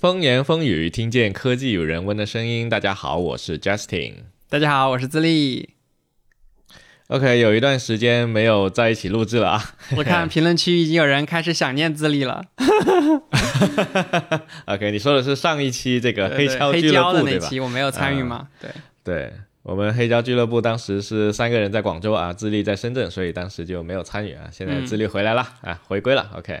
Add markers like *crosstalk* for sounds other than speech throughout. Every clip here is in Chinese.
风言风语，听见科技有人问的声音。大家好，我是 Justin。大家好，我是自立。OK，有一段时间没有在一起录制了啊。我看评论区已经有人开始想念自立了。*laughs* OK，你说的是上一期这个黑胶俱乐部的那期，我没有参与吗？对对，我们黑胶俱乐部当时是三个人在广州啊，自立在深圳，所以当时就没有参与啊。现在自立回来了啊，回归了。OK。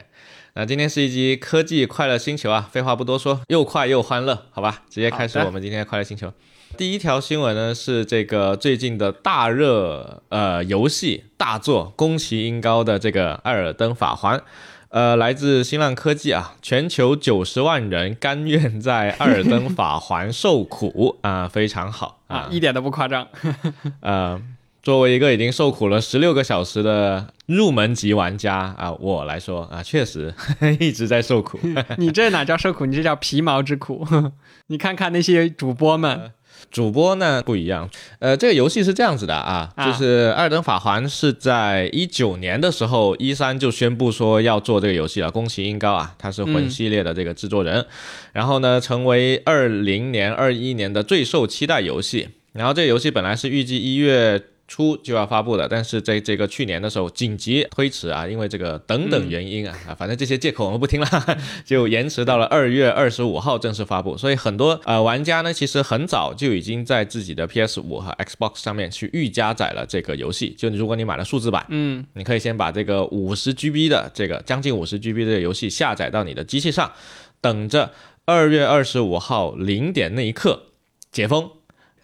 那今天是一集科技快乐星球啊，废话不多说，又快又欢乐，好吧，直接开始我们今天的快乐星球。第一条新闻呢是这个最近的大热呃游戏大作，宫崎英高的这个《艾尔登法环》，呃，来自新浪科技啊，全球九十万人甘愿在《艾尔登法环》受苦啊，非常好啊，一点都不夸张，*laughs* 呃。作为一个已经受苦了十六个小时的入门级玩家啊，我来说啊，确实 *laughs* 一直在受苦。*laughs* 你这哪叫受苦？你这叫皮毛之苦。*laughs* 你看看那些主播们，主播呢不一样。呃，这个游戏是这样子的啊，就是《二等法环》是在一九年的时候，一三就宣布说要做这个游戏了。宫崎英高啊，他是魂系列的这个制作人，然后呢，成为二零年、二一年的最受期待游戏。然后这个游戏本来是预计一月。初就要发布的，但是在这个去年的时候紧急推迟啊，因为这个等等原因啊啊，反正这些借口我们不听了，就延迟到了二月二十五号正式发布。所以很多呃玩家呢，其实很早就已经在自己的 PS 五和 Xbox 上面去预加载了这个游戏。就如果你买了数字版，嗯，你可以先把这个五十 GB 的这个将近五十 GB 的游戏下载到你的机器上，等着二月二十五号零点那一刻解封。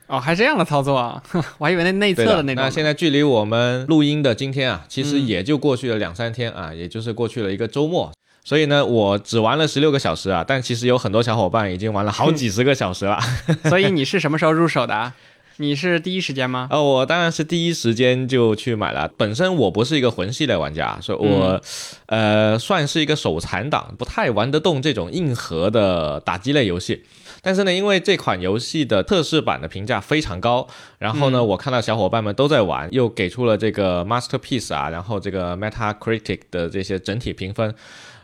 哦，还这样的操作啊？*laughs* 我还以为那内测的那种。那现在距离我们录音的今天啊，其实也就过去了两三天啊，也就是过去了一个周末。所以呢，我只玩了十六个小时啊，但其实有很多小伙伴已经玩了好几十个小时了。所以你是 *laughs* 什么时候入手的？你是第一时间吗？呃，我当然是第一时间就去买了。本身我不是一个魂系列玩家，所以我呃算是一个手残党，不太玩得动这种硬核的打击类游戏。但是呢，因为这款游戏的测试版的评价非常高，然后呢，我看到小伙伴们都在玩，又给出了这个 masterpiece 啊，然后这个 Metacritic 的这些整体评分，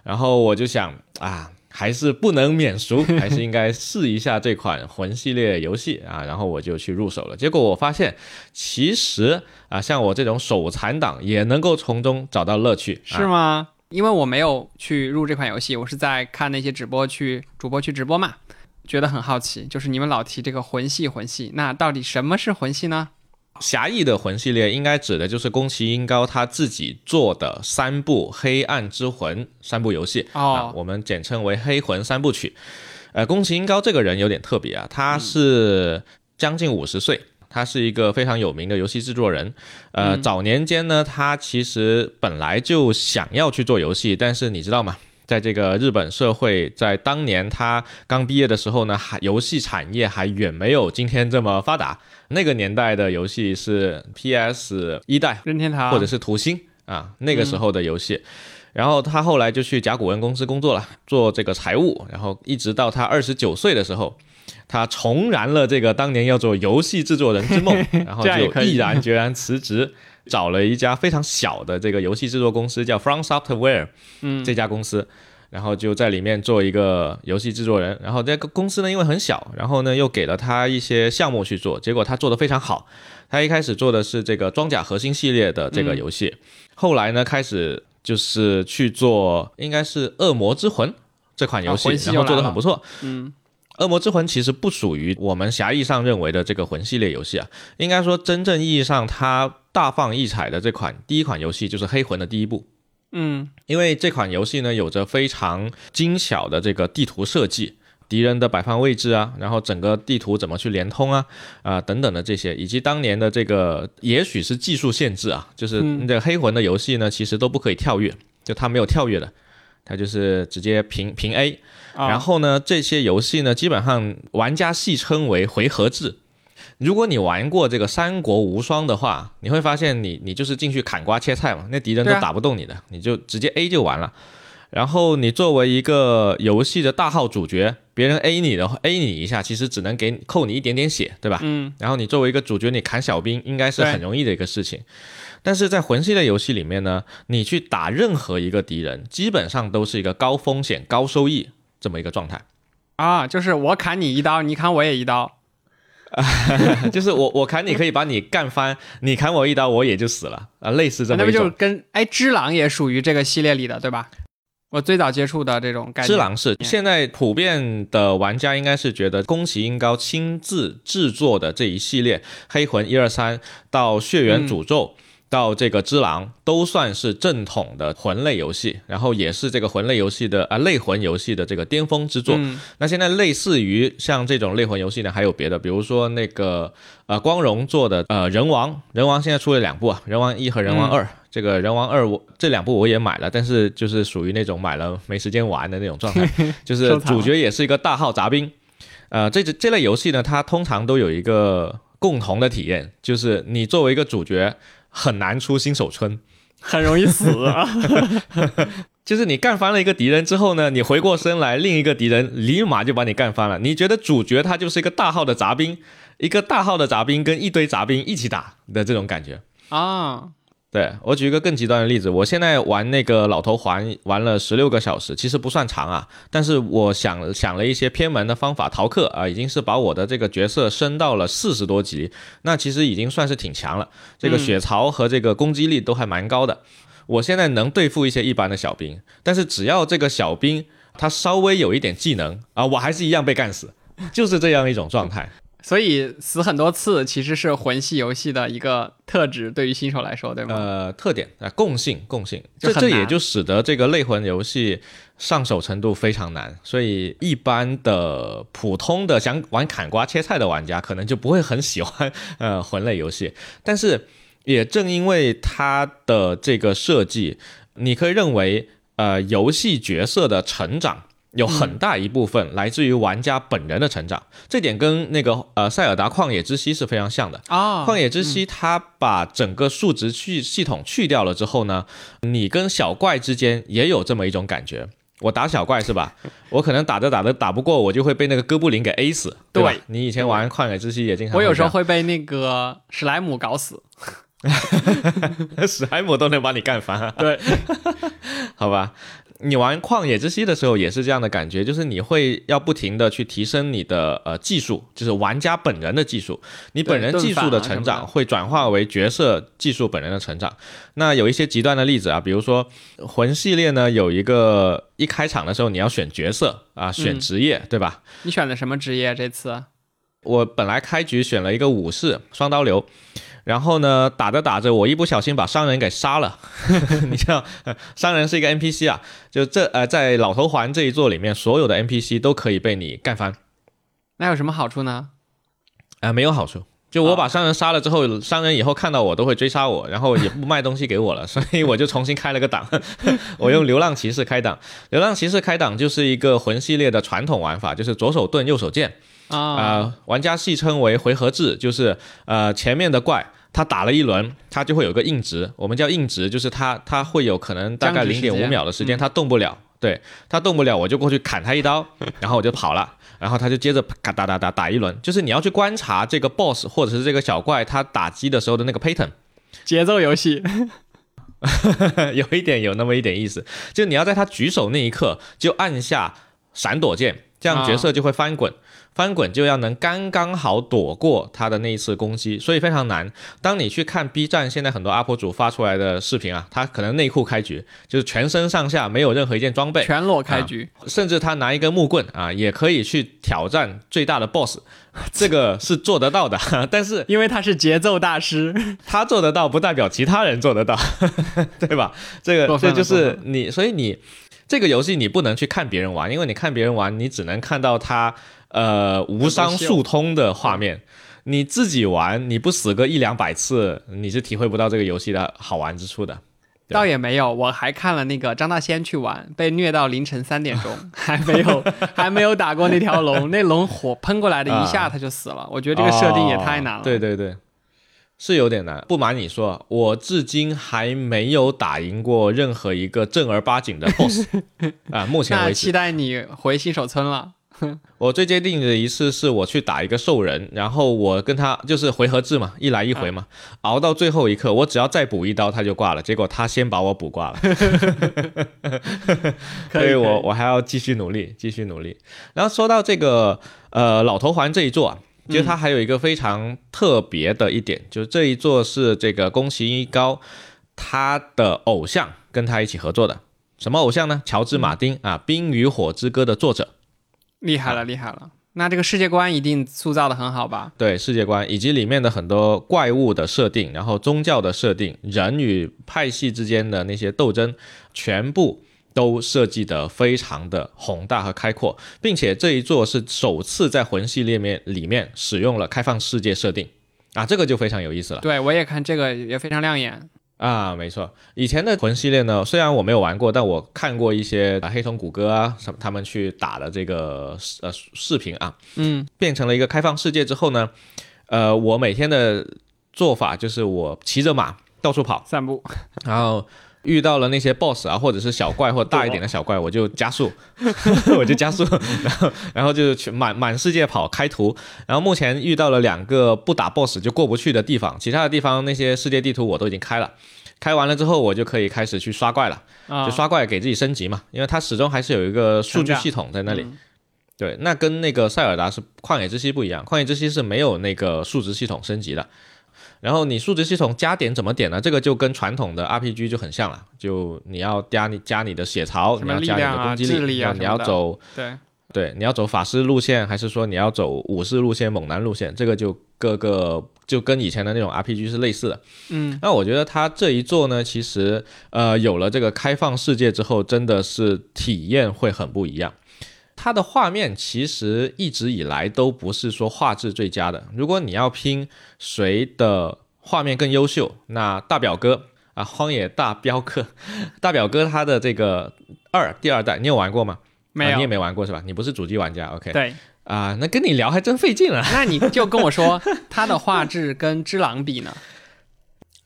然后我就想啊，还是不能免俗，还是应该试一下这款魂系列游戏啊，然后我就去入手了。结果我发现，其实啊，像我这种手残党也能够从中找到乐趣，是吗？因为我没有去入这款游戏，我是在看那些直播去主播去直播嘛。觉得很好奇，就是你们老提这个魂系魂系，那到底什么是魂系呢？狭义的魂系列应该指的就是宫崎英高他自己做的三部《黑暗之魂》三部游戏啊，我们简称为黑魂三部曲。呃，宫崎英高这个人有点特别啊，他是将近五十岁，他是一个非常有名的游戏制作人。呃，早年间呢，他其实本来就想要去做游戏，但是你知道吗？在这个日本社会，在当年他刚毕业的时候呢，还游戏产业还远没有今天这么发达。那个年代的游戏是 PS 一代任天堂或者是图星啊，那个时候的游戏。然后他后来就去甲骨文公司工作了，做这个财务。然后一直到他二十九岁的时候，他重燃了这个当年要做游戏制作人之梦，*laughs* 然后就毅然决然辞职。找了一家非常小的这个游戏制作公司，叫 From Software，嗯，这家公司，然后就在里面做一个游戏制作人。然后这个公司呢，因为很小，然后呢又给了他一些项目去做，结果他做的非常好。他一开始做的是这个装甲核心系列的这个游戏，后来呢开始就是去做，应该是恶魔之魂这款游戏，然后做的很不错，嗯。恶魔之魂其实不属于我们狭义上认为的这个魂系列游戏啊，应该说真正意义上它大放异彩的这款第一款游戏就是黑魂的第一部。嗯，因为这款游戏呢有着非常精巧的这个地图设计，敌人的摆放位置啊，然后整个地图怎么去连通啊啊等等的这些，以及当年的这个也许是技术限制啊，就是这黑魂的游戏呢其实都不可以跳跃，就它没有跳跃的。它就是直接平平 A，然后呢，这些游戏呢，基本上玩家戏称为回合制。如果你玩过这个《三国无双》的话，你会发现你你就是进去砍瓜切菜嘛，那敌人都打不动你的，你就直接 A 就完了。然后你作为一个游戏的大号主角，别人 A 你的 A 你一下，其实只能给扣你一点点血，对吧？嗯。然后你作为一个主角，你砍小兵应该是很容易的一个事情。但是在魂系列游戏里面呢，你去打任何一个敌人，基本上都是一个高风险高收益这么一个状态。啊，就是我砍你一刀，你砍我也一刀。*laughs* 就是我我砍你可以把你干翻，你砍我一刀我也就死了啊，类似这么那不就是。跟哎，只狼也属于这个系列里的，对吧？我最早接触的这种概念。只狼是现在普遍的玩家应该是觉得宫崎英高亲自制作的这一系列《黑魂》一二三到《血缘诅咒》到这个《只狼》都算是正统的魂类游戏，然后也是这个魂类游戏的啊类魂游戏的这个巅峰之作。嗯那现在类似于像这种类魂游戏呢，还有别的，比如说那个呃光荣做的呃人王，人王现在出了两部啊，人王一和人王二。这个人王二我这两部我也买了，但是就是属于那种买了没时间玩的那种状态，*laughs* 就是主角也是一个大号杂兵。呃，这这类游戏呢，它通常都有一个共同的体验，就是你作为一个主角很难出新手村。很容易死啊。*laughs* 就是你干翻了一个敌人之后呢，你回过身来，另一个敌人立马就把你干翻了。你觉得主角他就是一个大号的杂兵，一个大号的杂兵跟一堆杂兵一起打的这种感觉。啊，对我举一个更极端的例子，我现在玩那个老头环玩了十六个小时，其实不算长啊，但是我想想了一些偏门的方法逃课啊，已经是把我的这个角色升到了四十多级，那其实已经算是挺强了，这个血槽和这个攻击力都还蛮高的。我现在能对付一些一般的小兵，但是只要这个小兵他稍微有一点技能啊，我还是一样被干死，就是这样一种状态。所以死很多次其实是魂系游戏的一个特质，对于新手来说，对吗？呃，特点啊、共性，共性，这这也就使得这个类魂游戏上手程度非常难，所以一般的普通的想玩砍瓜切菜的玩家可能就不会很喜欢呃魂类游戏，但是也正因为它的这个设计，你可以认为呃游戏角色的成长。有很大一部分来自于玩家本人的成长，这点跟那个呃《塞尔达旷野之息》是非常像的。啊，旷野之息，它把整个数值去系统去掉了之后呢，你跟小怪之间也有这么一种感觉。我打小怪是吧？我可能打着打着打不过，我就会被那个哥布林给 A 死。对你以前玩旷野之息也经常，我有时候会被那个史莱姆搞死。*laughs* 史莱姆都能把你干翻，啊对，*laughs* 好吧？你玩旷野之息的时候也是这样的感觉，就是你会要不停的去提升你的呃技术，就是玩家本人的技术，你本人技术的成长会转化为角色技术本人的成长。那有一些极端的例子啊，比如说魂系列呢，有一个一开场的时候你要选角色啊，选嗯职业，对吧？你选的什么职业？这次我本来开局选了一个武士双刀流，然后呢打着打着，我一不小心把商人给杀了。*laughs* 你知道，呃商人是一个 NPC 啊，就这呃在老头环这一座里面，所有的 NPC 都可以被你干翻，那有什么好处呢？啊、没有好处。就我把商人杀了之后，商人以后看到我都会追杀我，然后也不卖东西给我了，*laughs* 所以我就重新开了个档，*laughs* 我用流浪骑士开档。流浪骑士开档就是一个魂系列的传统玩法，就是左手盾右手剑，啊，呃，玩家戏称为回合制，就是呃前面的怪他打了一轮，他就会有个硬直，我们叫硬直，就是他他会有可能大概零点五秒的时间嗯。他动不了，对他动不了，我就过去砍他一刀，*laughs* 然后我就跑了。然后他就接着咔哒哒哒打一轮，就是你要去观察这个 boss 或者是这个小怪他打击的时候的那个 pattern，节奏游戏。*laughs* 有一点有那么一点意思，就你要在他举手那一刻就按下闪躲键，这样角色就会翻滚，翻滚就要能刚刚好躲过他的那一次攻击，所以非常难。当你去看 B 站现在很多 UP 主发出来的视频啊，他可能内裤开局，就是全身上下没有任何一件装备，全裸开局，*laughs* 甚至他拿一根木棍啊，也可以去挑战最大的 BOSS，这个是做得到的，*laughs* 但是因为他是节奏大师。他做得到，不代表其他人做得到，*laughs* 对吧？这个这就是你，所以你这个游戏你不能去看别人玩，因为你看别人玩，你只能看到他呃无伤速通的画面。你自己玩，你不死个一两百次，你是体会不到这个游戏的好玩之处的。倒也没有，我还看了那个张大仙去玩，被虐到凌晨三点钟，*laughs* 还没有还没有打过那条龙，那龙火喷过来的一下他就死了。我觉得这个设定也太难了。哦对对对，是有点难。不瞒你说，我至今还没有打赢过任何一个正儿八经的 *laughs* BOSS 啊，目前为止那期。待你回新手村了。*laughs* 我最接近的一次是我去打一个兽人，然后我跟他就是回合制嘛，一来一回嘛，熬到最后一刻，我只要再补一刀他就挂了，结果他先把我补挂了，*laughs* 所以我我还要继续努力，继续努力。然后说到这个呃老头环这一座啊。其实它还有一个非常特别的一点，就是这一座是这个宫崎一高他的偶像跟他一起合作的。什么偶像呢？乔治马丁啊，《冰与火之歌》的作者，厉害了，厉害了。那这个世界观一定塑造的很好吧？对，世界观以及里面的很多怪物的设定，然后宗教的设定，人与派系之间的那些斗争，全部。都设计的非常的宏大和开阔，并且这一座是首次在魂系列面里面使用了开放世界设定啊，这个就非常有意思了。对我也看这个也非常亮眼啊，没错。以前的魂系列呢，虽然我没有玩过，但我看过一些啊黑瞳谷歌啊什么他们去打的这个呃视频啊，嗯，变成了一个开放世界之后呢，呃，我每天的做法就是我骑着马到处跑散步，然后。遇到了那些 boss 啊，或者是小怪或大一点的小怪，我就加速，我就加速，*laughs* *laughs* 然后然后就去满满世界跑开图。然后目前遇到了两个不打 boss 就过不去的地方，其他的地方那些世界地图我都已经开了。开完了之后，我就可以开始去刷怪了，就刷怪给自己升级嘛，因为它始终还是有一个数据系统在那里。对，那跟那个塞尔达是旷野之息不一样，旷野之息是没有那个数值系统升级的。然后你数值系统加点怎么点呢？这个就跟传统的 RPG 就很像了，就你要加你加你的血槽，你要加你的攻击力，你要走对对，你要走法师路线，还是说你要走武士路线、猛男路线？这个就各个就跟以前的那种 RPG 是类似的。嗯，那我觉得它这一做呢，其实呃有了这个开放世界之后，真的是体验会很不一样。它的画面其实一直以来都不是说画质最佳的。如果你要拼谁的画面更优秀，那大表哥啊，荒野大镖客，*laughs* 大表哥他的这个二第二代，你有玩过吗？没有，你也没玩过是吧？你不是主机玩家，OK？对啊，那跟你聊还真费劲了。*laughs* 那你就跟我说，他的画质跟只狼比呢？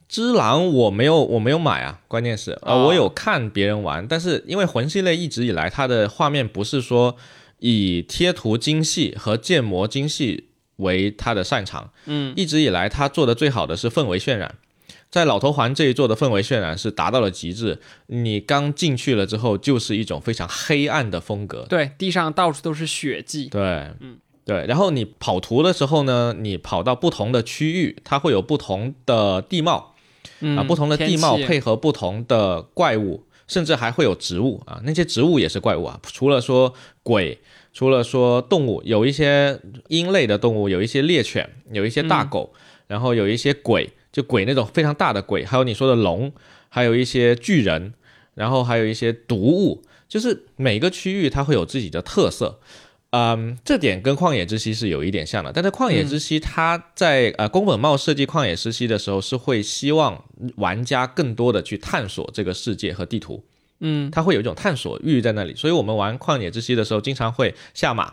只狼我没有，我没有买啊。关键是，呃，我有看别人玩，但是因为魂系列一直以来它的画面不是说以贴图精细和建模精细为它的擅长，嗯，一直以来它做的最好的是氛围渲染，在老头环这一座的氛围渲染是达到了极致。你刚进去了之后，就是一种非常黑暗的风格，对，地上到处都是血迹，对，嗯，对。然后你跑图的时候呢，你跑到不同的区域，它会有不同的地貌。啊，不同的地貌配合不同的怪物，甚至还会有植物啊，那些植物也是怪物啊。除了说鬼，除了说动物，有一些鹰类的动物，有一些猎犬，有一些大狗，然后有一些鬼，就鬼那种非常大的鬼，还有你说的龙，还有一些巨人，然后还有一些毒物，就是每个区域它会有自己的特色。嗯，这点跟旷野之息是有一点像的，但是旷野之息它在呃宫本茂设计旷野之息的时候，是会希望玩家更多的去探索这个世界和地图，嗯，它会有一种探索欲在那里，所以我们玩旷野之息的时候，经常会下马，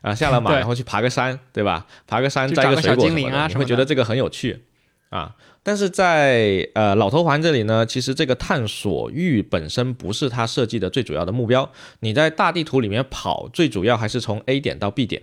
啊下了马然后去爬个山，对吧？爬个山摘个水果什么的，你会觉得这个很有趣啊。但是在呃老头环这里呢，其实这个探索欲本身不是它设计的最主要的目标。你在大地图里面跑，最主要还是从 A 点到 B 点，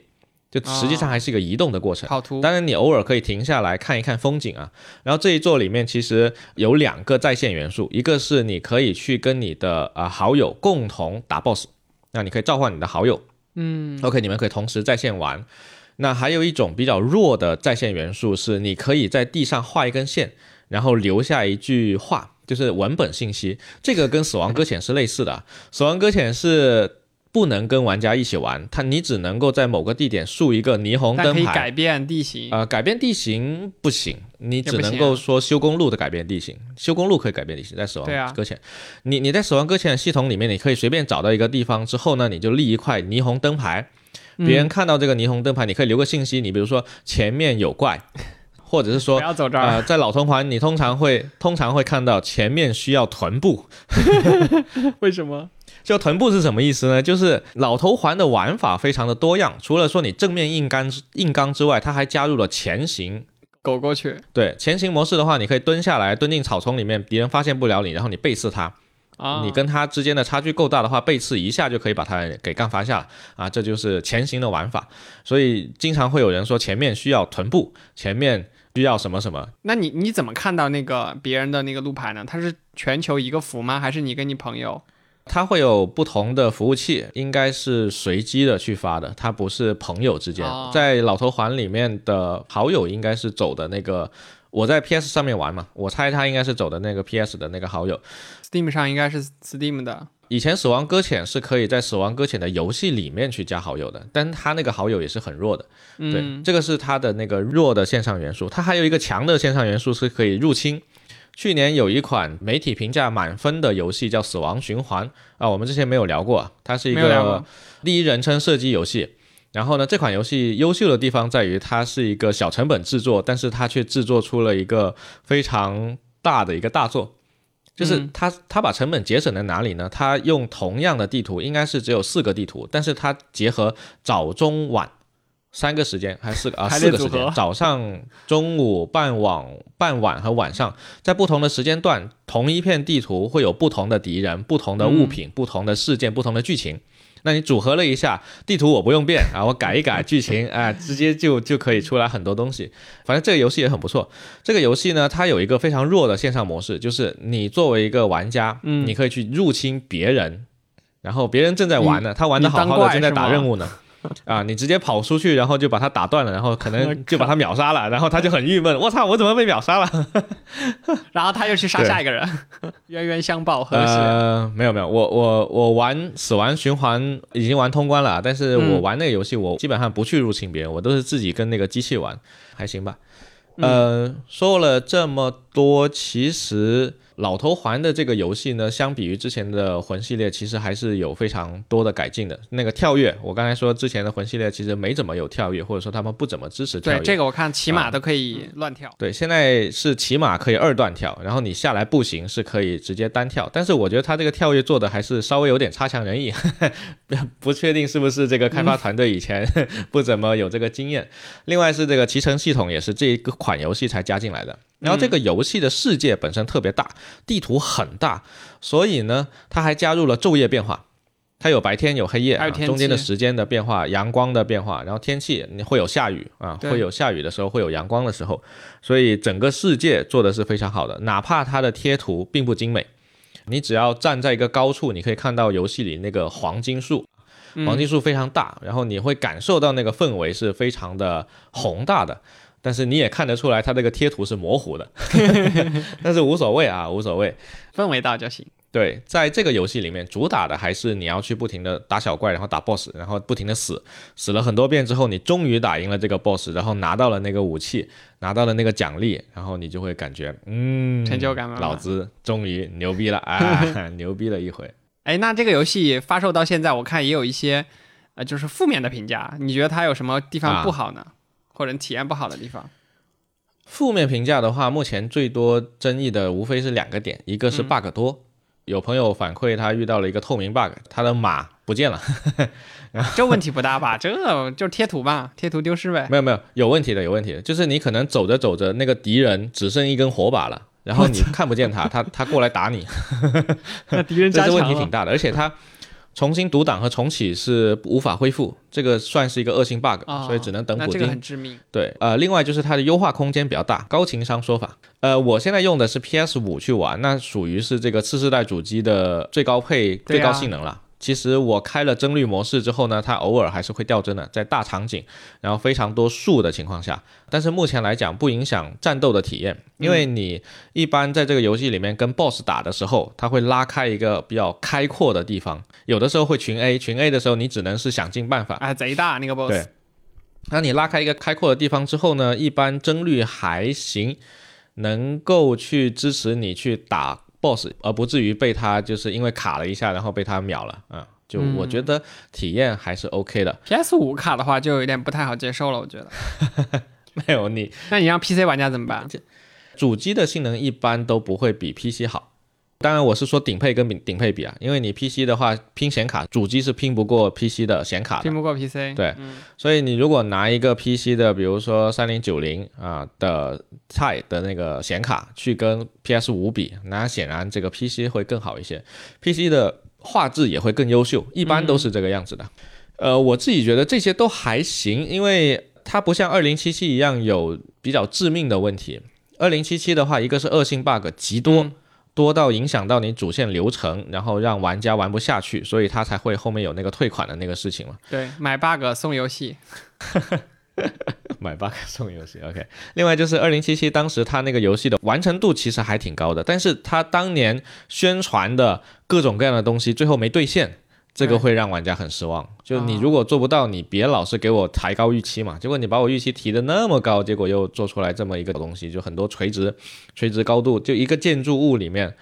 就实际上还是一个移动的过程。跑图。当然你偶尔可以停下来看一看风景啊。然后这一座里面其实有两个在线元素，一个是你可以去跟你的啊好友共同打 BOSS，那你可以召唤你的好友，嗯，OK，你们可以同时在线玩。那还有一种比较弱的在线元素是，你可以在地上画一根线，然后留下一句话，就是文本信息。这个跟死亡搁浅是类似的。*laughs* 死亡搁浅是不能跟玩家一起玩，它你只能够在某个地点竖一个霓虹灯牌。改变地形。呃，改变地形不行，你只能够说修公路的改变地形。修公路可以改变地形，在死亡搁浅。你你在死亡搁浅系统里面，你可以随便找到一个地方之后呢，你就立一块霓虹灯牌。别人看到这个霓虹灯牌，你可以留个信息，你比如说前面有怪，或者是说不要走这儿。呃，*laughs* 在老头环，你通常会通常会看到前面需要臀部。*laughs* 为什么？*laughs* 就臀部是什么意思呢？就是老头环的玩法非常的多样，除了说你正面硬刚硬刚之外，它还加入了前行，狗过去。对前行模式的话，你可以蹲下来，蹲进草丛里面，敌人发现不了你，然后你背刺他。啊你跟他之间的差距够大的话，背刺一下就可以把他给干翻下了啊，这就是前行的玩法。所以经常会有人说前面需要臀部，前面需要什么什么。那你你怎么看到那个别人的那个路牌呢？他是全球一个服吗？还是你跟你朋友？它会有不同的服务器，应该是随机的去发的，它不是朋友之间。哦在老头环里面的好友应该是走的那个，我在 PS 上面玩嘛，我猜他应该是走的那个 PS 的那个好友。Steam 上应该是 Steam 的，以前《死亡搁浅》是可以在《死亡搁浅》的游戏里面去加好友的，但他那个好友也是很弱的。对，嗯，这个是它的那个弱的线上元素。它还有一个强的线上元素是可以入侵。去年有一款媒体评价满分的游戏叫《死亡循环》啊，我们之前没有聊过啊，它是一个第一人称射击游戏。然后呢，这款游戏优秀的地方在于它是一个小成本制作，但是它却制作出了一个非常大的一个大作。就是嗯它，它把成本节省在哪里呢？他用同样的地图，应该是只有四个地图，但是他结合早、中、晚三个时间，还是四个啊四个时间早上、中午、傍晚、傍晚和晚上，在不同的时间段，同一片地图会有不同的敌人、不同的物品、不同的事件、不同的剧情。那你组合了一下地图，我不用变啊，*laughs* 我改一改剧情啊，直接就就可以出来很多东西。反正这个游戏也很不错。这个游戏呢，它有一个非常弱的线上模式，就是你作为一个玩家，嗯你可以去入侵别人，然后别人正在玩呢，他玩的好好的正在打任务呢。*laughs* 啊，你直接跑出去，然后就把他打断了，然后可能 *laughs* 就把他秒杀了，然后他就很郁闷，我操，我怎么被秒杀了？*laughs* 然后他又去杀下一个人，冤冤相报何时？呃，没有没有，我我我玩死亡循环已经玩通关了，但是我嗯玩那个游戏，我基本上不去入侵别人，我都是自己跟那个机器玩，还行吧。呃，说了这么多，其实老头环的这个游戏呢，相比于之前的魂系列，其实还是有非常多的改进的。那个跳跃，我刚才说之前的魂系列其实没怎么有跳跃，或者说他们不怎么支持跳跃。对这个我看骑马都可以乱跳，对，现在是骑马可以二段跳，然后你下来步行是可以直接单跳，但是我觉得它这个跳跃做的还是稍微有点差强人意，不确定是不是这个开发团队以前不怎么有这个经验。另外是这个骑乘系统也是这一个款游戏才加进来的，然后这个游戏的世界本身特别大，地图很大，所以呢，它还加入了昼夜变化。它有白天有黑夜，啊中间的时间的变化，阳光的变化，然后天气你会有下雨啊，会有下雨的时候，会有阳光的时候，所以整个世界做的是非常好的，哪怕它的贴图并不精美，你只要站在一个高处，你可以看到游戏里那个黄金树，嗯黄金树非常大，然后你会感受到那个氛围是非常的宏大的。但是你也看得出来，它这个贴图是模糊的，*laughs* 但是无所谓啊，无所谓。氛围到就行。对，在这个游戏里面，主打的还是你要去不停的打小怪，然后打 BOSS，然后不停的死，死了很多遍之后，你终于打赢了这个 BOSS，然后拿到了那个武器，拿到了那个奖励，然后你就会感觉，嗯，成就感满满老子终于牛逼了啊，*laughs* 牛逼了一回。哎，那这个游戏发售到现在，我看也有一些呃，就是负面的评价。你觉得它有什么地方啊不好呢？或者体验不好的地方？负面评价的话，目前最多争议的无非是两个点，一个是 bug 多，有朋友反馈他遇到了一个透明 bug，他的马不见了。*laughs* 这问题不大吧？这就是贴图吧，贴图丢失呗。没有没有，有问题的，有问题的，就是你可能走着走着，那个敌人只剩一根火把了，然后你看不见他，他他过来打你，*laughs* 那敌人 *laughs* 这是加强问题挺大的，而且他重新读档和重启是无法恢复，这个算是一个恶性 bug，、哦所以只能等补那这个丁。很致命。对，呃，另外就是它的优化空间比较大，高情商说法。呃，我现在用的是 PS 五去玩，那属于是这个次世代主机的最高配、啊最高性能了。其实我开了帧率模式之后呢，它偶尔还是会掉帧的，在大场景，然后非常多树的情况下，但是目前来讲不影响战斗的体验，因为你一般在这个游戏里面跟 BOSS 打的时候，它会拉开一个比较开阔的地方，有的时候会群 A，群 A 的时候你只能是想尽办法，啊，贼大那个 boss，对那你拉开一个开阔的地方之后呢，一般帧率还行，能够去支持你去打 BOSS，而不至于被他就是因为卡了一下，然后被他秒了嗯。就我觉得体验还是 OK 的，PS 五卡的话就有点不太好接受了，我觉得。*laughs* 没有你那你让 PC 玩家怎么办？主机的性能一般都不会比 PC 好，当然我是说顶配跟顶顶配比啊，因为你 PC 的话拼显卡，主机是拼不过 PC 的显卡的拼。不过 PC。对嗯所以你如果拿一个 PC 的，比如说三零九零啊的 Ti 的那个显卡去跟 PS 五比，那显然这个 PC 会更好一些，PC 的画质也会更优秀，一般都是这个样子的。呃，我自己觉得这些都还行，因为它不像二零七七一样有比较致命的问题。二零七七的话，一个是恶性 bug 极多，嗯多到影响到你主线流程，然后让玩家玩不下去，所以他才会后面有那个退款的那个事情嘛。*laughs* 对，买 bug 送游戏。买 bug 送游戏，OK。另外就是二零七七，当时它那个游戏的完成度其实还挺高的，但是它当年宣传的各种各样的东西最后没兑现，这个会让玩家很失望。就你啊如果做不到，你别老是给我抬高预期嘛。结果你把我预期提的那么高，结果又做出来这么一个东西，就很多垂直垂直高度，就一个建筑物里面。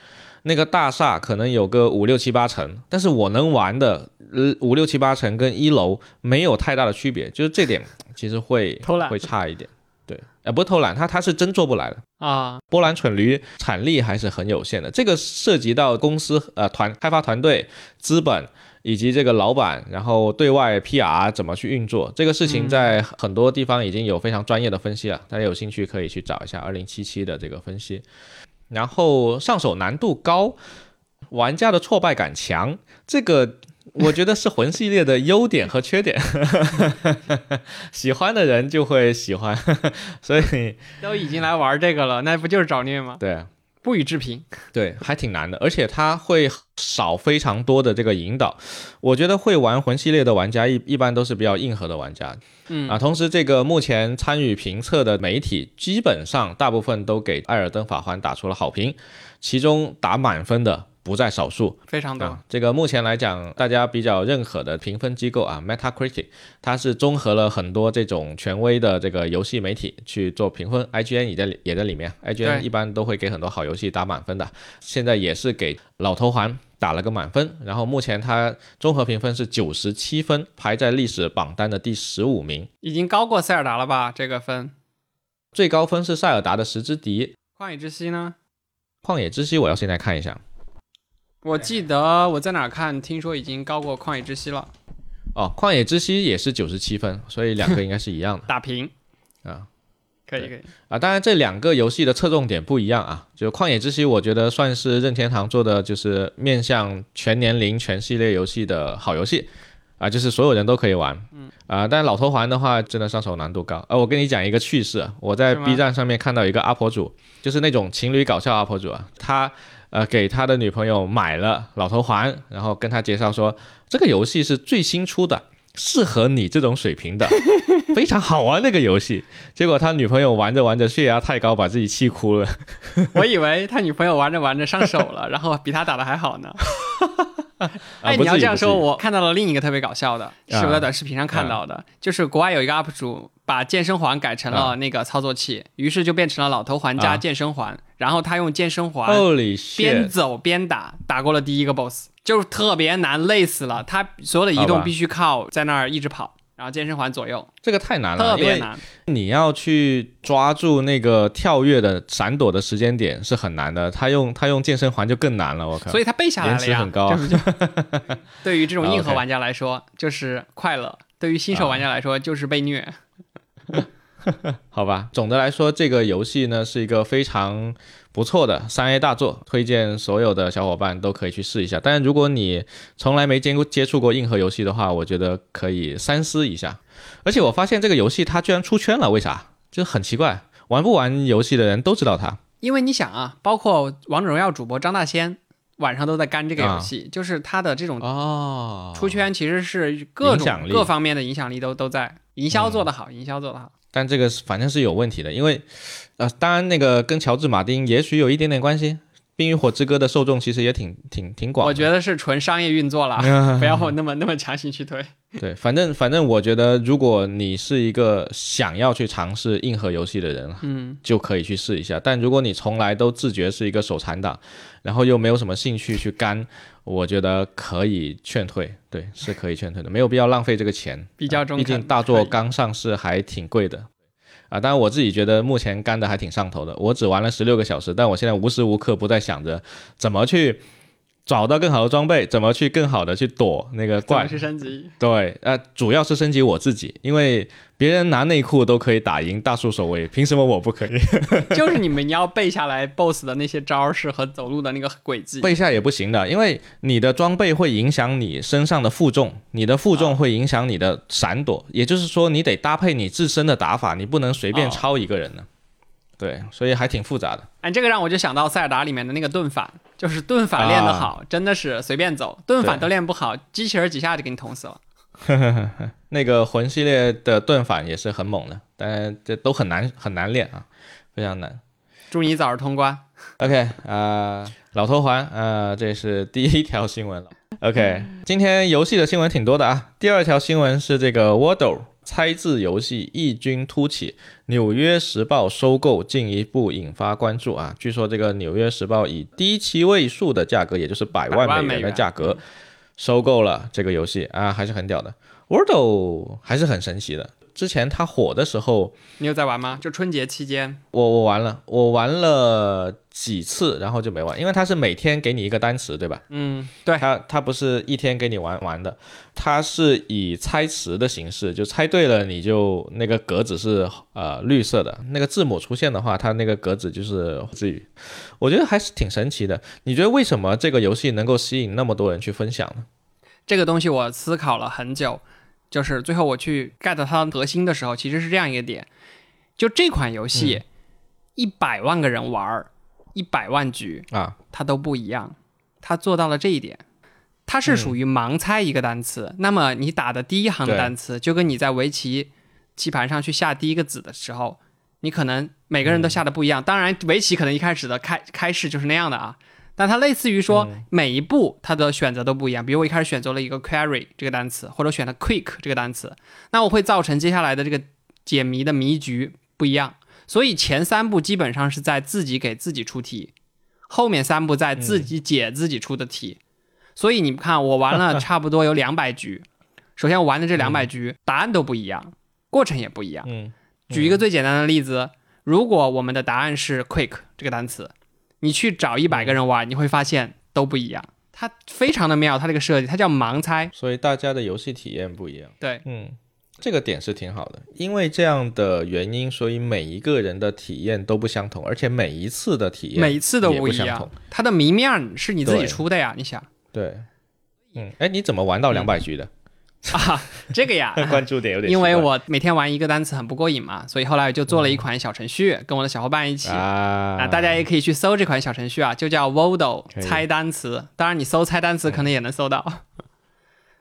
那个大厦可能有个五六七八层，但是我能玩的呃五六七八层跟一楼没有太大的区别，就是这点其实会 *laughs* 偷懒会差一点。对，呃，不是偷懒，他他是真做不来的。啊，波兰蠢驴产力还是很有限的，这个涉及到公司呃团开发团队、资本以及这个老板，然后对外 PR 怎么去运作，这个事情在很多地方已经有非常专业的分析了，大家有兴趣可以去找一下二零七七的这个分析。然后上手难度高，玩家的挫败感强，这个我觉得是魂系列的优点和缺点。*laughs* 喜欢的人就会喜欢，*laughs* 所以都已经来玩这个了，那不就是找虐吗？对。不予置评。*laughs* 对，还挺难的，而且它会少非常多的这个引导。我觉得会玩魂系列的玩家一一般都是比较硬核的玩家，嗯啊，同时这个目前参与评测的媒体基本上大部分都给《艾尔登法环》打出了好评，其中打满分的不在少数。非常多。啊，这个目前来讲，大家比较认可的评分机构啊，Metacritic，它是综合了很多这种权威的这个游戏媒体去做评分，IGN 也在里也在里面，IGN 一般都会给很多好游戏打满分的，现在也是给老头环打了个满分，然后目前它综合评分是九十七分，排在历史榜单的第十五名，已经高过塞尔达了吧？这个分。最高分是塞尔达的十之敌，旷野之息呢？旷野之息我要现在看一下，我记得我在哪看，听说已经高过旷野之息了，哦，旷野之息也是九十七分，所以两个应该是一样的。*laughs* 打平。啊，可以可以。啊，当然这两个游戏的侧重点不一样啊。就《旷野之息》，我觉得算是任天堂做的就是面向全年龄、全系列游戏的好游戏啊，就是所有人都可以玩。嗯啊，但老头环的话，真的上手难度高。呃，我跟你讲一个趣事啊，我在 B 站上面看到一个阿婆主，就是那种情侣搞笑阿婆主啊，他。呃，给他的女朋友买了老头环，然后跟他介绍说，这个游戏是最新出的，适合你这种水平的，*laughs* 非常好玩那个游戏。结果他女朋友玩着玩着血压太高，把自己气哭了。我以为他女朋友玩着玩着上手了，*laughs* 然后比他打的还好呢。啊哎，不你要这样说，我看到了另一个特别搞笑的，是我在短视频上看到的，就是国外有一个 UP 主把健身环改成了那个操作器，于是就变成了老头环加啊健身环，然后他用健身环边走边打，打过了第一个 BOSS，就是特别难，累死了。他所有的移动必须靠在那儿一直跑，然后健身环左右，这个太难了，特别难。你要去抓住那个跳跃的闪躲的时间点是很难的。他用他用健身环就更难了，我靠！所以他背下来了呀。延迟很高 *laughs* 对于这种硬核玩家来说，就是快乐；对于新手玩家来说，就是被虐。*laughs* 好吧，总的来说，这个游戏呢是一个非常不错的三 A 大作，推荐所有的小伙伴都可以去试一下。但是如果你从来没接过接触过硬核游戏的话，我觉得可以三思一下。而且我发现这个游戏它居然出圈了，为啥？就很奇怪，玩不玩游戏的人都知道它。因为你想啊，包括王者荣耀主播张大仙晚上都在干这个游戏，就是他的这种哦出圈，其实是各种各方面的影响力都都在。营销做得好，营销做得好。但这个是反正是有问题的，因为呃，当然那个跟乔治马丁也许有一点点关系。《冰与火之歌》的受众其实也挺挺挺广的，我觉得是纯商业运作了，*laughs* 不要那么那么强行去推。对，反正反正我觉得，如果你是一个想要去尝试硬核游戏的人，嗯，就可以去试一下。但如果你从来都自觉是一个手残党，然后又没有什么兴趣去干，我觉得可以劝退。对，是可以劝退的，没有必要浪费这个钱。比较中肯。毕竟大作刚上市还挺贵的。啊。当然我自己觉得目前干的还挺上头的，我只玩了十六个小时，但我现在无时无刻不在想着怎么去。找到更好的装备，怎么去更好的去躲那个怪？去升级。对，呃，主要是升级我自己，因为别人拿内裤都可以打赢大树守卫，凭什么我不可以？*laughs* 就是你们要背下来 BOSS 的那些招式和走路的那个轨迹。背下也不行的，因为你的装备会影响你身上的负重，你的负重会影响你的闪躲，也就是说你得搭配你自身的打法，你不能随便抄一个人的。对，所以还挺复杂的。哎，这个让我就想到塞尔达里面的那个盾反，就是盾反练得好，真的是随便走；盾反都练不好，机器人几下就给你捅死了。*laughs* 那个魂系列的盾反也是很猛的，但这都很难很难练啊，非常难。祝你早日通关。OK 啊，老头环啊，这是第一条新闻了。OK，今天游戏的新闻挺多的啊。第二条新闻是这个 Wordle。猜字游戏异军突起，《纽约时报》收购进一步引发关注啊！据说这个《纽约时报》以低七位数的价格，也就是百万美元的价格，收购了这个游戏啊，还是很屌的。Wordle 还是很神奇的。之前它火的时候，你有在玩吗？就春节期间，我我玩了，我玩了几次，然后就没玩，因为它是每天给你一个单词，对吧？嗯，对。它它不是一天给你玩玩的，它是以猜词的形式，就猜对了你就那个格子是呃绿色的，那个字母出现的话，它那个格子就是字语。我觉得还是挺神奇的。你觉得为什么这个游戏能够吸引那么多人去分享呢？这个东西我思考了很久。就是最后我去 get 它核心的时候，其实是这样一个点：就这款游戏，一百万个人玩，一百万局啊，它都不一样。它做到了这一点，它是属于盲猜一个单词。那么你打的第一行的单词，就跟你在围棋棋盘上去下第一个子的时候，你可能每个人都下的不一样。当然，围棋可能一开始的开开始就是那样的啊。但它类似于说，每一步它的选择都不一样。比如我一开始选择了一个 query 这个单词，或者选了 quick 这个单词，那我会造成接下来的这个解谜的谜局不一样。所以前三步基本上是在自己给自己出题，后面三步在自己解自己出的题。所以你们看，我玩了差不多有两百局，首先我玩的这两百局答案都不一样，过程也不一样。嗯，举一个最简单的例子，如果我们的答案是 quick 这个单词。你去找一百个人玩，你会发现都不一样。它非常的妙，它这个设计，它叫盲猜，所以大家的游戏体验不一样。对，嗯，这个点是挺好的，因为这样的原因，所以每一个人的体验都不相同，而且每一次的体验每一次都不一样。它的谜面是你自己出的呀，你想？对，嗯，哎，你怎么玩到两百局的？啊，这个呀，*laughs* 关注点有点，因为我每天玩一个单词很不过瘾嘛，所以后来我就做了一款小程序，跟我的小伙伴一起啊，大家也可以去搜这款小程序啊，就叫 Wordle 猜单词。当然，你搜猜单词可能也能搜到。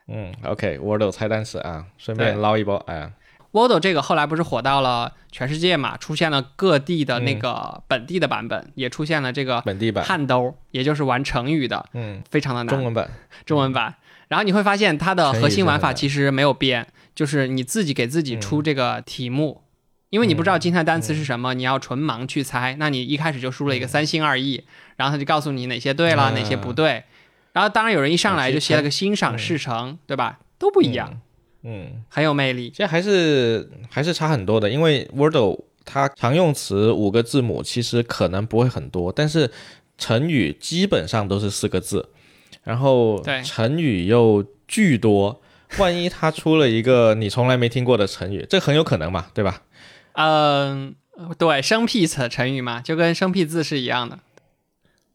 嗯，OK，Wordle 猜单词啊，顺便捞一波哎。Wordle 这个后来不是火到了全世界嘛，出现了各地的那个本地的版本，也出现了这个本地版。汉兜，也就是玩成语的，嗯，非常的难。中文版，中文版。然后你会发现它的核心玩法其实没有变，就是你自己给自己出这个题目，因为你不知道今天的单词是什么，你要纯盲去猜。那你一开始就输了一个三心二意，然后他就告诉你哪些对了，哪些不对。然后当然有人一上来就写了个欣赏事成，对吧？都不一样，嗯，很有魅力。其实还是还是差很多的，因为 Wordle 它常用词五个字母其实可能不会很多，但是成语基本上都是四个字。然后成语又巨多，万一它出了一个你从来没听过的成语，这很有可能嘛，对吧？嗯，对，生僻词成语嘛，就跟生僻字是一样的。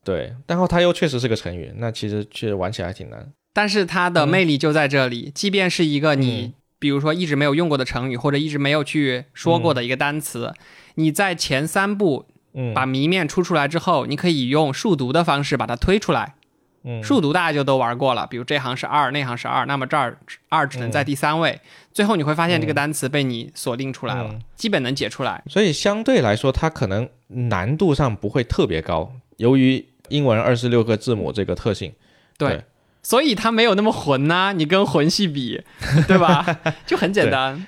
对，然后它又确实是个成语，那其实确实玩起来挺难。但是它的魅力就在这里，即便是一个你比如说一直没有用过的成语，或者一直没有去说过的一个单词，你在前三步把谜面出出来之后，你可以用数独的方式把它推出来。数独大家就都玩过了，比如这行是二，那行是二，那么这儿二只能在第三位，最后你会发现这个单词被你锁定出来了，基本能解出来。所以相对来说，它可能难度上不会特别高，由于英文二十六个字母这个特性。对，所以它没有那么混呐，你跟魂系比，*laughs* 对吧？就很简单。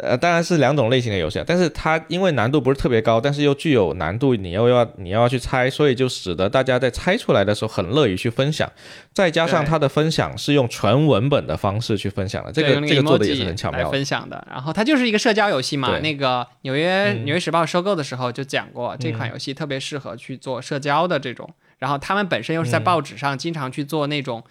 呃，当然是两种类型的游戏，但是它因为难度不是特别高，但是又具有难度，你又要你要去猜，所以就使得大家在猜出来的时候很乐于去分享。再加上它的分享是用纯文本的方式去分享的，这个这个做的也是很巧妙。分享的，然后它就是一个社交游戏嘛。那个纽约纽约时报收购的时候就讲过，这款游戏特别适合去做社交的这种。然后他们本身又是在报纸上经常去做那种。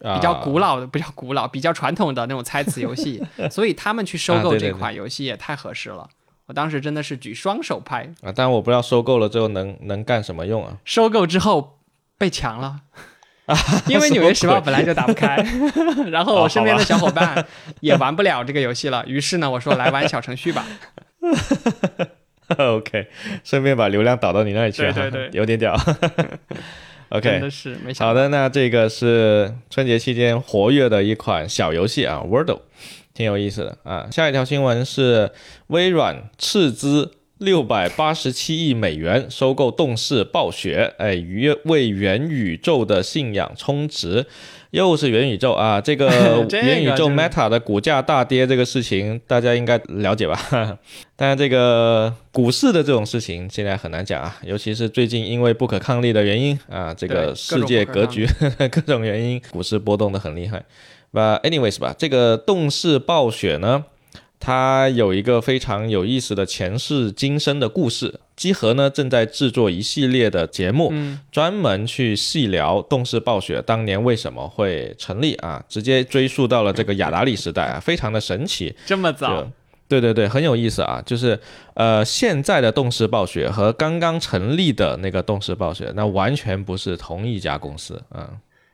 比较古老的，比较古老、比较传统的那种猜词游戏，*laughs* 所以他们去收购这款游戏也太合适了。我当时真的是举双手拍啊！但我不知道收购了之后能能干什么用啊？收购之后被抢了啊！*laughs* 因为《纽约时报》本来就打不开，*laughs* 然后我身边的小伙伴也玩不了这个游戏了。于是呢，我说来玩小程序吧。*laughs* OK，顺便把流量导到你那里去，对对对，*laughs* 有点屌。*laughs* OK，真的是没好的，那这个是春节期间活跃的一款小游戏啊，Wordle，挺有意思的啊。下一条新闻是微软斥资六百八十七亿美元收购动视暴雪，哎，为为元宇宙的信仰充值。又是元宇宙啊！*laughs* 这个元宇宙 Meta 的股价大跌，这个事情大家应该了解吧？*laughs* 但是这个股市的这种事情现在很难讲啊，尤其是最近因为不可抗力的原因啊，这个世界格局 *laughs* 各种原因，股市波动的很厉害。那 anyways 吧，这个动视暴雪呢？它有一个非常有意思的前世今生的故事。机核呢正在制作一系列的节目，专门去细聊动视暴雪当年为什么会成立啊，直接追溯到了这个雅达利时代啊，*laughs* 非常的神奇。这么早？对对对，很有意思啊。就是呃，现在的动视暴雪和刚刚成立的那个动视暴雪，那完全不是同一家公司。嗯，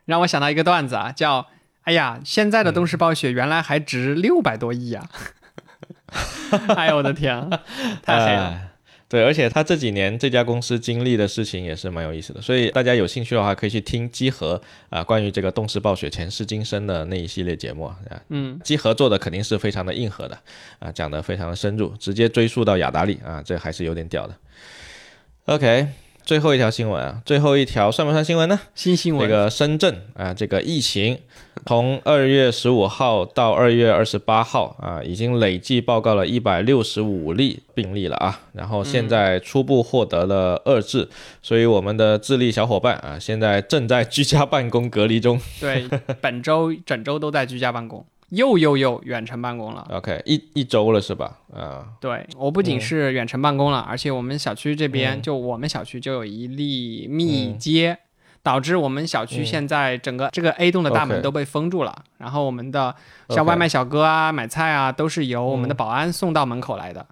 让我想到一个段子啊，叫“哎呀，现在的动视暴雪原来还值六百多亿啊。*laughs* ”哎呦我的天，太黑了！*laughs* 对，而且他这几年这家公司经历的事情也是蛮有意思的，所以大家有兴趣的话可以去听机核啊，关于这个动视暴雪前世今生的那一系列节目啊。嗯，机核做的肯定是非常的硬核的啊，讲的非常的深入，直接追溯到雅达利啊，这还是有点屌的。OK。最后一条新闻啊，最后一条算不算新闻呢？新新闻。这个深圳啊，这个疫情从二月十五号到二月二十八号啊，已经累计报告了一百六十五例病例了啊。然后现在初步获得了遏制，所以我们的智利小伙伴啊，现在正在居家办公隔离中。*laughs* 对，本周整周都在居家办公。又又又远程办公了，OK，一一周了是吧？啊，对我不仅是远程办公了，而且我们小区这边就我们小区就有一例密接，导致我们小区现在整个这个 A 栋的大门都被封住了。然后我们的像外卖小哥啊、买菜啊，都是由我们的保安送到门口来的。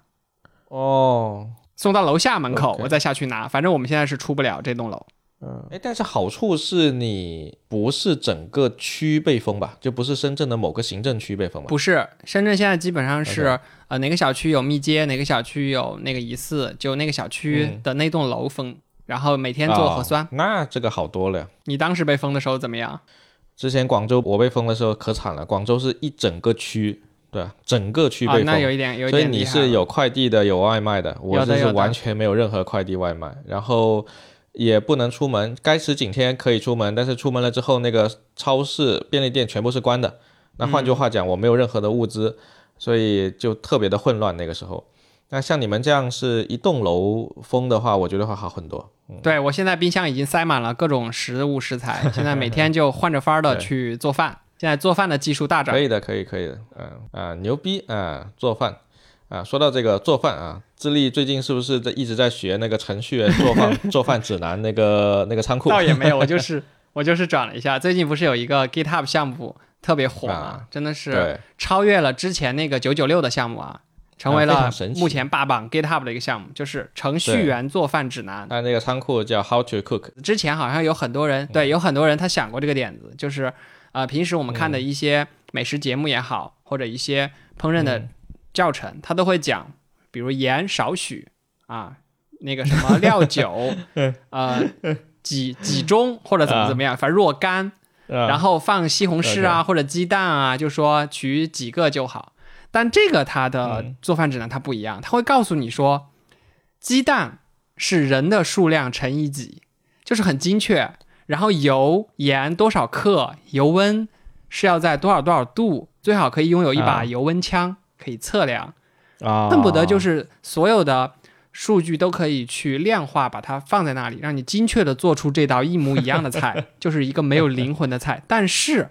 哦，送到楼下门口，我再下去拿。反正我们现在是出不了这栋楼。嗯，哎，但是好处是你不是整个区被封吧？就不是深圳的某个行政区被封吧？不是，深圳现在基本上是，呃，哪个小区有密接，哪个小区有那个疑似，就那个小区的那栋楼封，然后每天做核酸。那这个好多了。你当时被封的时候怎么样？之前广州我被封的时候可惨了，广州是一整个区，对，整个区被封。那有一点，有一点。所以你是有快递的，有外卖的，我这是完全没有任何快递外卖，然后。也不能出门，该十几天可以出门，但是出门了之后，那个超市、便利店全部是关的。那换句话讲，我没有任何的物资，所以就特别的混乱。那个时候，那像你们这样是一栋楼封的话，我觉得会好很多。对我现在冰箱已经塞满了各种食物食材，*laughs* 现在每天就换着法儿的去做饭。现在做饭的技术大涨。可以的，可以，可以的。嗯啊，牛逼啊，做饭。啊，说到这个做饭啊，智利最近是不是在一直在学那个程序员做饭 *laughs* 做饭指南那个那个仓库？倒也没有，我就 *laughs* 是我就是转了一下。最近不是有一个 GitHub 项目特别火嘛，真的是超越了之前那个九九六的项目啊，成为了目前霸榜 GitHub 的一个项目，就是程序员做饭指南。它那个仓库叫 How to Cook。之前好像有很多人对，有很多人他想过这个点子，就是呃，平时我们看的一些美食节目也好，或者一些烹饪的。教程他都会讲，比如盐少许啊，那个什么料酒，*laughs* 呃，几几盅或者怎么怎么样，反正若干，然后放西红柿啊或者鸡蛋啊，就说取几个就好。但这个它的做饭指南它不一样，它会告诉你说，鸡蛋是人的数量乘以几，就是很精确。然后油盐多少克，油温是要在多少多少度，最好可以拥有一把油温枪。可以测量，啊，恨不得就是所有的数据都可以去量化，把它放在那里，让你精确的做出这道一模一样的菜，*laughs* 就是一个没有灵魂的菜。但是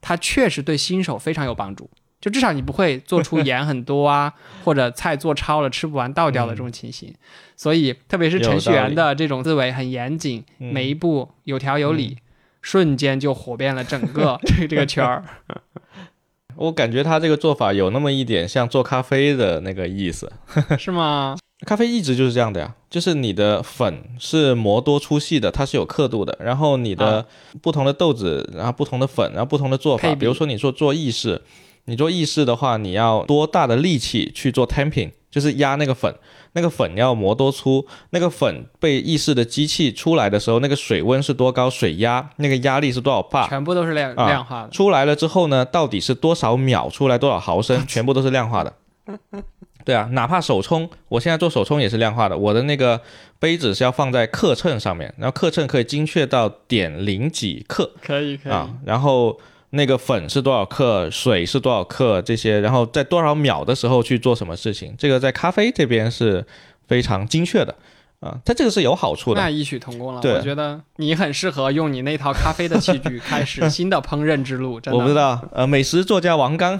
它确实对新手非常有帮助，就至少你不会做出盐很多啊，*laughs* 或者菜做超了吃不完倒掉的这种情形。所以，特别是程序员的这种思维很严谨，每一步有条有理，瞬间就火遍了整个这 *laughs* 这个圈儿。我感觉他这个做法有那么一点像做咖啡的那个意思，是吗？咖啡一直就是这样的呀，就是你的粉是磨多粗细的，它是有刻度的，然后你的不同的豆子，然后不同的粉，然后不同的做法，比如说你说做意式，你做意式的话，你要多大的力气去做 tamping，就是压那个粉。那个粉要磨多粗？那个粉被意式的机器出来的时候，那个水温是多高？水压那个压力是多少帕？全部都是量量化的。出来了之后呢，到底是多少秒出来多少毫升？*laughs* 全部都是量化的。对啊，哪怕手冲，我现在做手冲也是量化的。我的那个杯子是要放在克秤上面，然后克秤可以精确到点零几克。可以可以啊，然后。那个粉是多少克，水是多少克，这些，然后在多少秒的时候去做什么事情，这个在咖啡这边是非常精确的。啊，它这个是有好处的，那异曲同工了。我觉得你很适合用你那套咖啡的器具 *laughs* 开始新的烹饪之路。我不知道，呃，美食作家王刚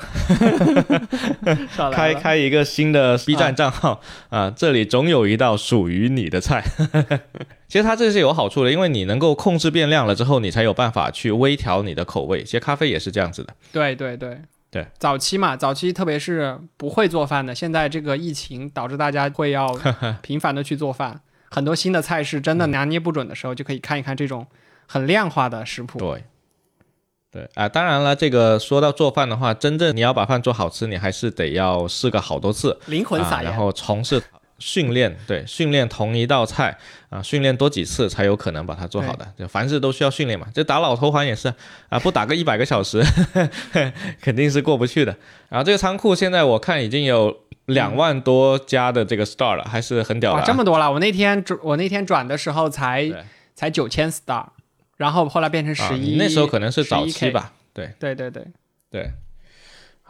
*laughs* 开开一个新的 B 站账号啊，这里总有一道属于你的菜。*laughs* 其实它这是有好处的，因为你能够控制变量了之后，你才有办法去微调你的口味。其实咖啡也是这样子的。对对对对，早期嘛，早期特别是不会做饭的，现在这个疫情导致大家会要频繁的去做饭。很多新的菜式真的拿捏不准的时候，就可以看一看这种很量化的食谱。对，对啊，当然了，这个说到做饭的话，真正你要把饭做好吃，你还是得要试个好多次，灵魂撒盐然后从事训练，对，训练同一道菜啊，训练多几次才有可能把它做好的。就凡事都需要训练嘛，就打老头环也是啊，不打个一百个小时，*laughs* 肯定是过不去的。然后这个仓库现在我看已经有。两万多家的这个 star 了，还是很屌的。这么多了，我那天转我那天转的时候才才九千 star，然后后来变成十一。那时候可能是早期吧？对对对对对。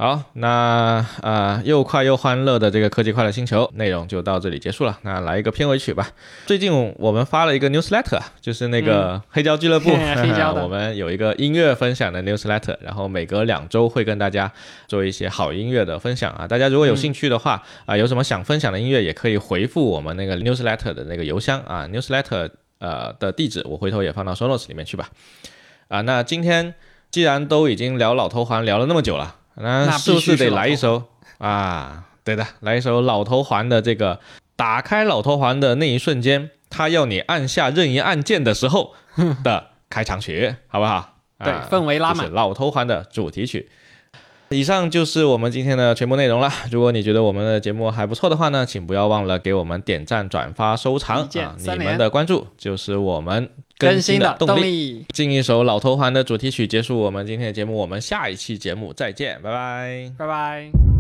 好，那呃，又快又欢乐的这个科技快乐星球内容就到这里结束了。那来一个片尾曲吧。最近我们发了一个 newsletter，就是那个黑胶俱乐部，*laughs* 我们有一个音乐分享的 newsletter，然后每隔两周会跟大家做一些好音乐的分享啊。大家如果有兴趣的话啊，有什么想分享的音乐，也可以回复我们那个 newsletter 的那个邮箱啊，newsletter 呃的地址，我回头也放到 show notes 里面去吧。啊，那今天既然都已经聊老头环聊了那么久了。那是不是得来一首啊？对的，来一首老头环的这个打开老头环的那一瞬间，他要你按下任意按键的时候 *laughs* 的开场曲，好不好？对，氛围拉满，老头环的主题曲。以上就是我们今天的全部内容了。如果你觉得我们的节目还不错的话呢，请不要忘了给我们点赞、转发、收藏啊！你们的关注就是我们更新的动力。进一首老头环的主题曲，结束我们今天的节目。我们下一期节目再见，拜拜，拜拜。